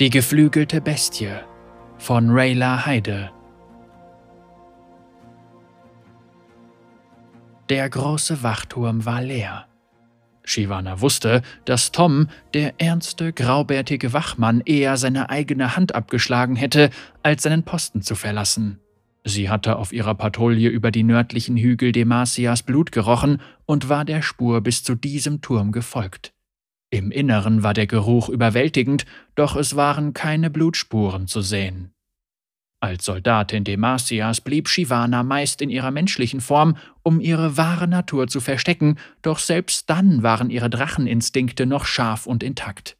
Die geflügelte Bestie von Rayla Heide. Der große Wachturm war leer. Shivana wusste, dass Tom, der ernste, graubärtige Wachmann, eher seine eigene Hand abgeschlagen hätte, als seinen Posten zu verlassen. Sie hatte auf ihrer Patrouille über die nördlichen Hügel Demasias Blut gerochen und war der Spur bis zu diesem Turm gefolgt. Im Inneren war der Geruch überwältigend, doch es waren keine Blutspuren zu sehen. Als Soldatin Demasias blieb Shivana meist in ihrer menschlichen Form, um ihre wahre Natur zu verstecken, doch selbst dann waren ihre Dracheninstinkte noch scharf und intakt.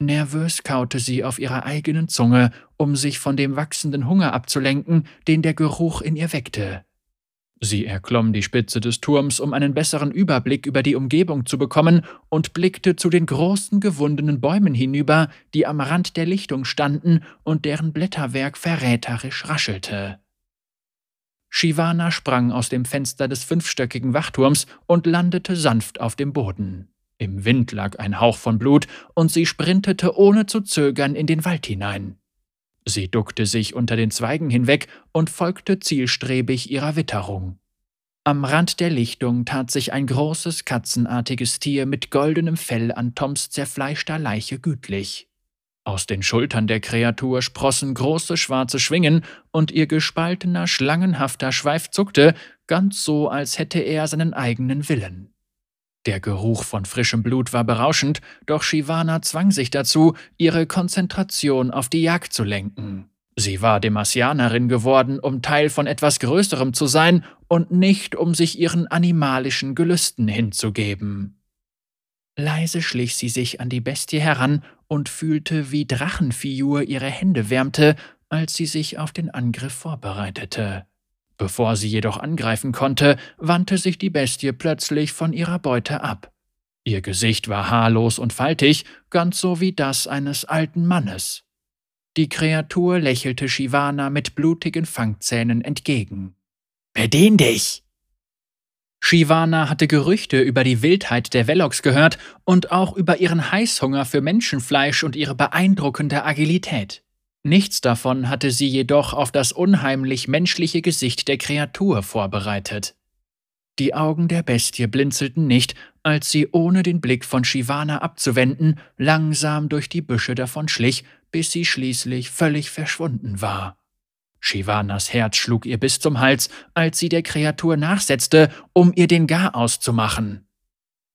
Nervös kaute sie auf ihrer eigenen Zunge, um sich von dem wachsenden Hunger abzulenken, den der Geruch in ihr weckte. Sie erklomm die Spitze des Turms, um einen besseren Überblick über die Umgebung zu bekommen, und blickte zu den großen gewundenen Bäumen hinüber, die am Rand der Lichtung standen und deren Blätterwerk verräterisch raschelte. Shivana sprang aus dem Fenster des fünfstöckigen Wachturms und landete sanft auf dem Boden. Im Wind lag ein Hauch von Blut, und sie sprintete ohne zu zögern in den Wald hinein. Sie duckte sich unter den Zweigen hinweg und folgte zielstrebig ihrer Witterung. Am Rand der Lichtung tat sich ein großes katzenartiges Tier mit goldenem Fell an Toms zerfleischter Leiche gütlich. Aus den Schultern der Kreatur sprossen große schwarze Schwingen, und ihr gespaltener, schlangenhafter Schweif zuckte, ganz so, als hätte er seinen eigenen Willen. Der Geruch von frischem Blut war berauschend, doch Shivana zwang sich dazu, ihre Konzentration auf die Jagd zu lenken. Sie war Demasianerin geworden, um Teil von etwas Größerem zu sein und nicht um sich ihren animalischen Gelüsten hinzugeben. Leise schlich sie sich an die Bestie heran und fühlte, wie Drachenfiur ihre Hände wärmte, als sie sich auf den Angriff vorbereitete. Bevor sie jedoch angreifen konnte, wandte sich die Bestie plötzlich von ihrer Beute ab. Ihr Gesicht war haarlos und faltig, ganz so wie das eines alten Mannes. Die Kreatur lächelte Shivana mit blutigen Fangzähnen entgegen. Bedien dich! Shivana hatte Gerüchte über die Wildheit der Velox gehört und auch über ihren Heißhunger für Menschenfleisch und ihre beeindruckende Agilität. Nichts davon hatte sie jedoch auf das unheimlich menschliche Gesicht der Kreatur vorbereitet. Die Augen der Bestie blinzelten nicht, als sie ohne den Blick von Shivana abzuwenden langsam durch die Büsche davonschlich, bis sie schließlich völlig verschwunden war. Shivanas Herz schlug ihr bis zum Hals, als sie der Kreatur nachsetzte, um ihr den Garaus zu machen.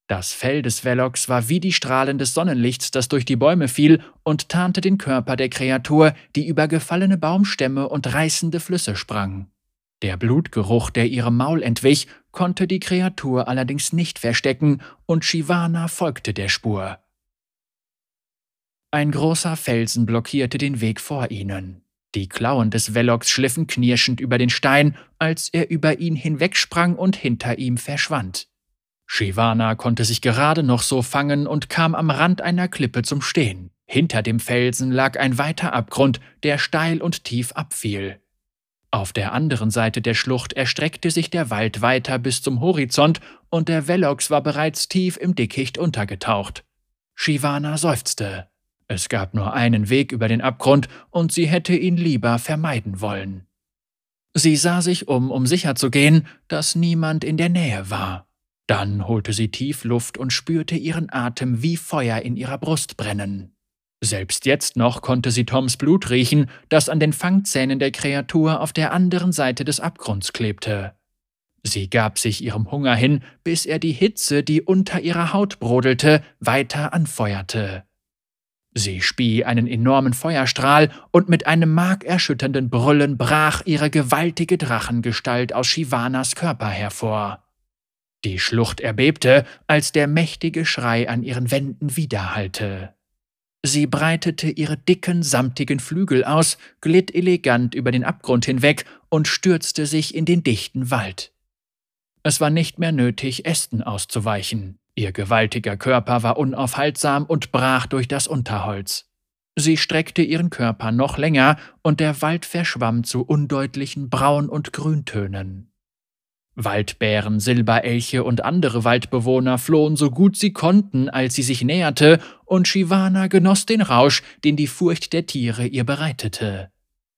Das Fell des Velox war wie die Strahlen des Sonnenlichts, das durch die Bäume fiel und tarnte den Körper der Kreatur, die über gefallene Baumstämme und reißende Flüsse sprang. Der Blutgeruch, der ihrem Maul entwich, konnte die Kreatur allerdings nicht verstecken, und Shivana folgte der Spur. Ein großer Felsen blockierte den Weg vor ihnen. Die Klauen des Velox schliffen knirschend über den Stein, als er über ihn hinwegsprang und hinter ihm verschwand. Shivana konnte sich gerade noch so fangen und kam am Rand einer Klippe zum Stehen. Hinter dem Felsen lag ein weiter Abgrund, der steil und tief abfiel. Auf der anderen Seite der Schlucht erstreckte sich der Wald weiter bis zum Horizont und der Velox war bereits tief im Dickicht untergetaucht. Shivana seufzte. Es gab nur einen Weg über den Abgrund und sie hätte ihn lieber vermeiden wollen. Sie sah sich um, um sicherzugehen, dass niemand in der Nähe war. Dann holte sie tief Luft und spürte ihren Atem wie Feuer in ihrer Brust brennen. Selbst jetzt noch konnte sie Toms Blut riechen, das an den Fangzähnen der Kreatur auf der anderen Seite des Abgrunds klebte. Sie gab sich ihrem Hunger hin, bis er die Hitze, die unter ihrer Haut brodelte, weiter anfeuerte. Sie spie einen enormen Feuerstrahl und mit einem markerschütternden Brüllen brach ihre gewaltige Drachengestalt aus Shivanas Körper hervor. Die Schlucht erbebte, als der mächtige Schrei an ihren Wänden widerhallte. Sie breitete ihre dicken, samtigen Flügel aus, glitt elegant über den Abgrund hinweg und stürzte sich in den dichten Wald. Es war nicht mehr nötig, Ästen auszuweichen. Ihr gewaltiger Körper war unaufhaltsam und brach durch das Unterholz. Sie streckte ihren Körper noch länger, und der Wald verschwamm zu undeutlichen Braun- und Grüntönen. Waldbären, Silberelche und andere Waldbewohner flohen so gut sie konnten, als sie sich näherte, und Shivana genoss den Rausch, den die Furcht der Tiere ihr bereitete.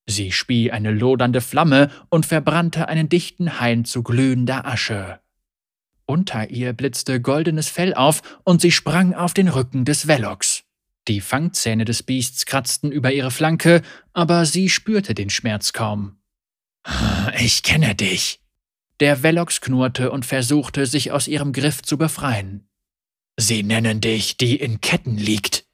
Sie spie eine lodernde Flamme und verbrannte einen dichten Hain zu glühender Asche. Unter ihr blitzte goldenes Fell auf und sie sprang auf den Rücken des Velox. Die Fangzähne des Biests kratzten über ihre Flanke, aber sie spürte den Schmerz kaum. Ich kenne dich. Der Velox knurrte und versuchte, sich aus ihrem Griff zu befreien. Sie nennen dich, die in Ketten liegt.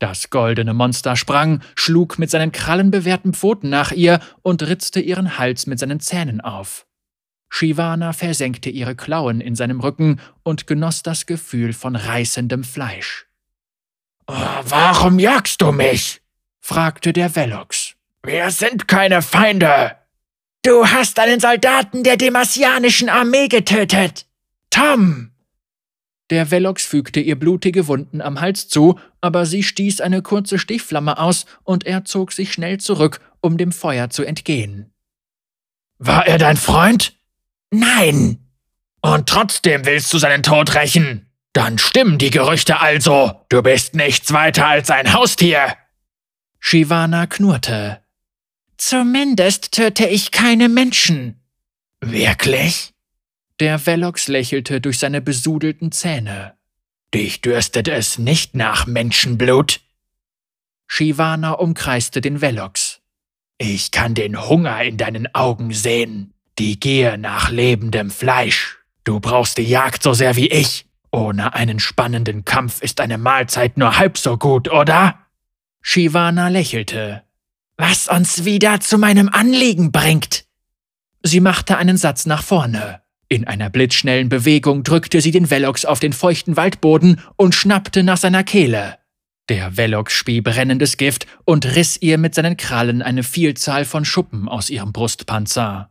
Das goldene Monster sprang, schlug mit seinen krallenbewehrten Pfoten nach ihr und ritzte ihren Hals mit seinen Zähnen auf. Shivana versenkte ihre Klauen in seinem Rücken und genoss das Gefühl von reißendem Fleisch. Oh, warum jagst du mich? fragte der Velox. Wir sind keine Feinde. Du hast einen Soldaten der demasianischen Armee getötet. Tom! Der Velox fügte ihr blutige Wunden am Hals zu, aber sie stieß eine kurze Stichflamme aus und er zog sich schnell zurück, um dem Feuer zu entgehen. War er dein Freund? Nein. Und trotzdem willst du seinen Tod rächen? Dann stimmen die Gerüchte also. Du bist nichts weiter als ein Haustier. Shivana knurrte. Zumindest töte ich keine Menschen. Wirklich? Der Velox lächelte durch seine besudelten Zähne. Dich dürstet es nicht nach Menschenblut? Shivana umkreiste den Velox. Ich kann den Hunger in deinen Augen sehen die Gier nach lebendem Fleisch. Du brauchst die Jagd so sehr wie ich. Ohne einen spannenden Kampf ist eine Mahlzeit nur halb so gut, oder? Shivana lächelte. Was uns wieder zu meinem Anliegen bringt. Sie machte einen Satz nach vorne. In einer blitzschnellen Bewegung drückte sie den Velox auf den feuchten Waldboden und schnappte nach seiner Kehle. Der Velox spie brennendes Gift und riss ihr mit seinen Krallen eine Vielzahl von Schuppen aus ihrem Brustpanzer.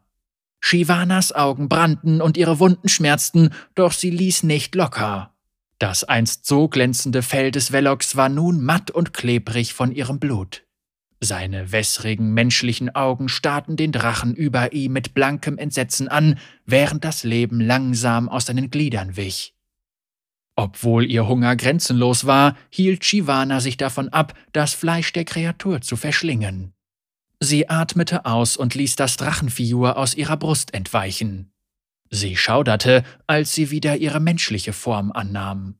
Shivanas Augen brannten und ihre Wunden schmerzten, doch sie ließ nicht locker. Das einst so glänzende Fell des Velox war nun matt und klebrig von ihrem Blut. Seine wässrigen menschlichen Augen starrten den Drachen über ihm mit blankem Entsetzen an, während das Leben langsam aus seinen Gliedern wich. Obwohl ihr Hunger grenzenlos war, hielt Shivana sich davon ab, das Fleisch der Kreatur zu verschlingen. Sie atmete aus und ließ das Drachenfigur aus ihrer Brust entweichen. Sie schauderte, als sie wieder ihre menschliche Form annahm.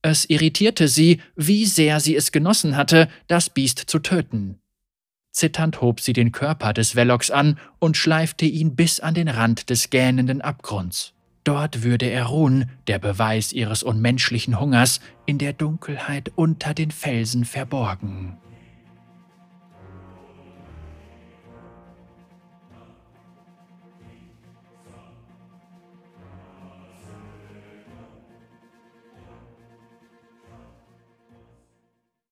Es irritierte sie, wie sehr sie es genossen hatte, das Biest zu töten. Zitternd hob sie den Körper des Velox an und schleifte ihn bis an den Rand des gähnenden Abgrunds. Dort würde er ruhen, der Beweis ihres unmenschlichen Hungers, in der Dunkelheit unter den Felsen verborgen.